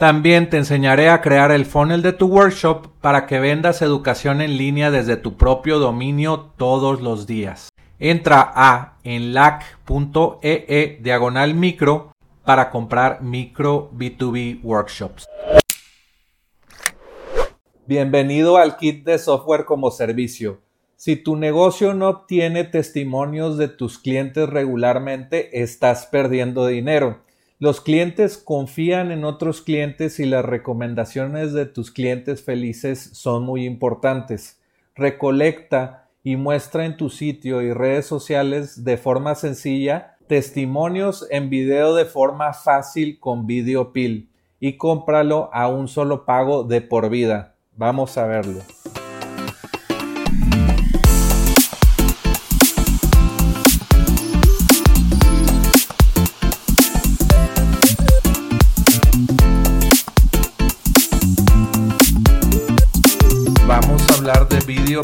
También te enseñaré a crear el funnel de tu workshop para que vendas educación en línea desde tu propio dominio todos los días. Entra a enlac.ee e diagonal micro para comprar micro B2B workshops. Bienvenido al kit de software como servicio. Si tu negocio no obtiene testimonios de tus clientes regularmente, estás perdiendo dinero. Los clientes confían en otros clientes y las recomendaciones de tus clientes felices son muy importantes. Recolecta y muestra en tu sitio y redes sociales de forma sencilla testimonios en video de forma fácil con Video y cómpralo a un solo pago de por vida. Vamos a verlo. Video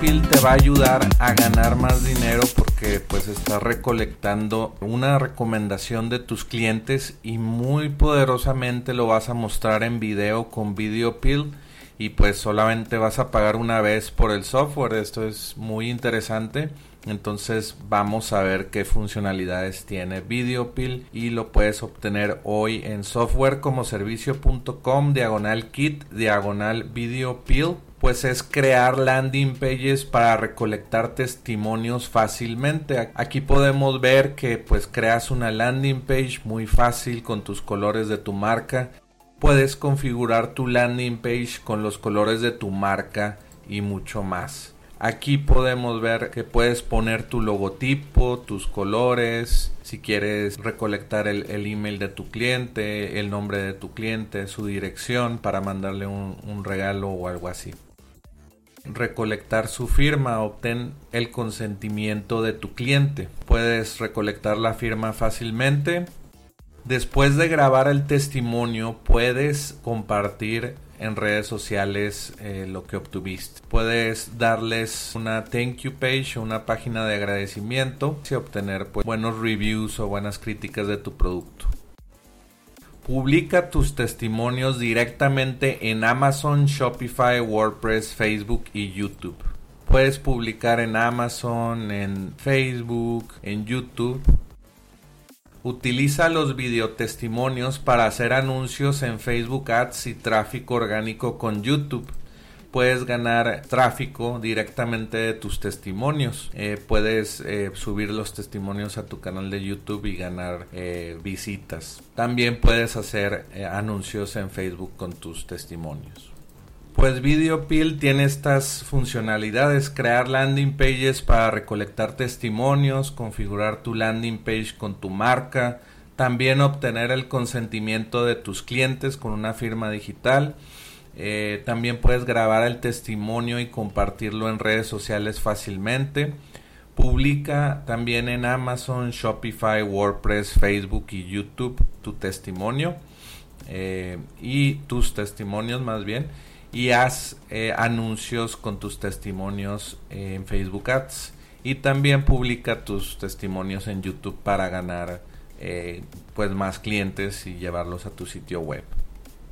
Pill te va a ayudar a ganar más dinero porque pues estás recolectando una recomendación de tus clientes y muy poderosamente lo vas a mostrar en video con Video Pill y pues solamente vas a pagar una vez por el software. Esto es muy interesante. Entonces vamos a ver qué funcionalidades tiene VideoPill y lo puedes obtener hoy en softwarecomoservicio.com diagonal kit diagonal VideoPill pues es crear landing pages para recolectar testimonios fácilmente. Aquí podemos ver que pues creas una landing page muy fácil con tus colores de tu marca. Puedes configurar tu landing page con los colores de tu marca y mucho más. Aquí podemos ver que puedes poner tu logotipo, tus colores, si quieres recolectar el, email de tu cliente, el nombre de tu cliente, su dirección para mandarle un regalo o algo así recolectar su firma, obtén el consentimiento de tu cliente. Puedes recolectar la firma fácilmente. Después de grabar el testimonio, puedes compartir en redes sociales eh, lo que obtuviste. Puedes darles una thank you page o una página de agradecimiento y obtener pues, buenos reviews o buenas críticas de tu producto. Publica tus testimonios directamente en Amazon, Shopify, WordPress, Facebook y YouTube. Puedes publicar en Amazon, en Facebook, en YouTube. Utiliza los videotestimonios para hacer anuncios en Facebook Ads y tráfico orgánico con YouTube puedes ganar tráfico directamente de tus testimonios. Eh, puedes eh, subir los testimonios a tu canal de YouTube y ganar eh, visitas. También puedes hacer anuncios en Facebook con tus testimonios. Pues VideoPill tiene estas funcionalidades, crear landing pages para recolectar testimonios, configurar tu landing page con tu marca, también obtener el consentimiento de tus clientes con una firma digital eh, también puedes grabar el testimonio y compartirlo en redes sociales fácilmente. Publica también en Amazon, Shopify, WordPress, Facebook y YouTube tu testimonio eh, y tus testimonios más bien y haz eh, anuncios con tus testimonios en Facebook Ads y también publica tus testimonios en YouTube para ganar pues más clientes y llevarlos a tu sitio web.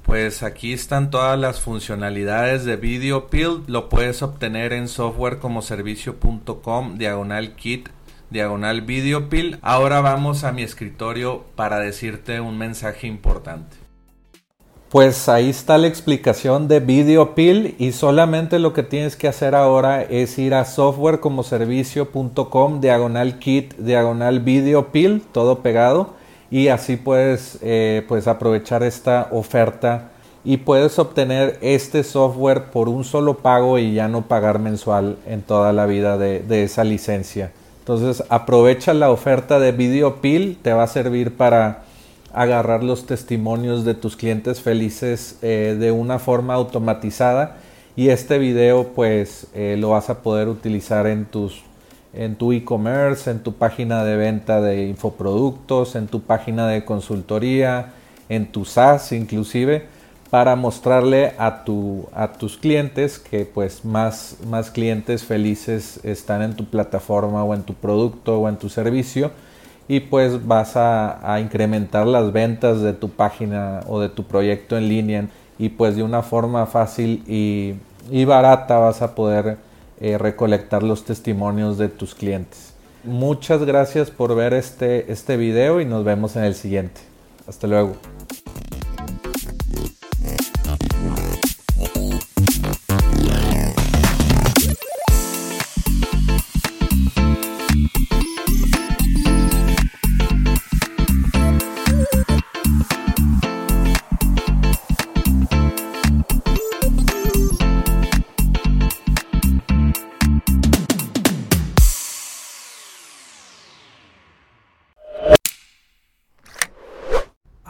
Pues aquí están todas las funcionalidades de Video Lo puedes obtener en softwarecomoservicio.com diagonal kit diagonal Video Ahora vamos a mi escritorio para decirte un mensaje importante. Pues ahí está la explicación de Video y solamente lo que tienes que hacer ahora es ir a softwarecomoservicio.com diagonal kit diagonal Video todo pegado y así puedes eh, pues aprovechar esta oferta y puedes obtener este software por un solo pago y ya no pagar mensual en toda la vida de, esa licencia. Entonces aprovecha la oferta de VideoPill, te va a servir para agarrar los testimonios de tus clientes felices eh, de una forma automatizada y este video pues eh, lo vas a poder utilizar en tus en tu e-commerce, en tu página de venta de infoproductos, en tu página de consultoría, en tu SaaS inclusive para mostrarle a, tu, a tus clientes que pues más, más clientes felices están en tu plataforma o en tu producto o en tu servicio y pues vas a, incrementar las ventas de tu página o de tu proyecto en línea y pues de una forma fácil y, barata vas a poder eh, recolectar los testimonios de tus clientes. Muchas gracias por ver este, este video y nos vemos en el siguiente. Hasta luego.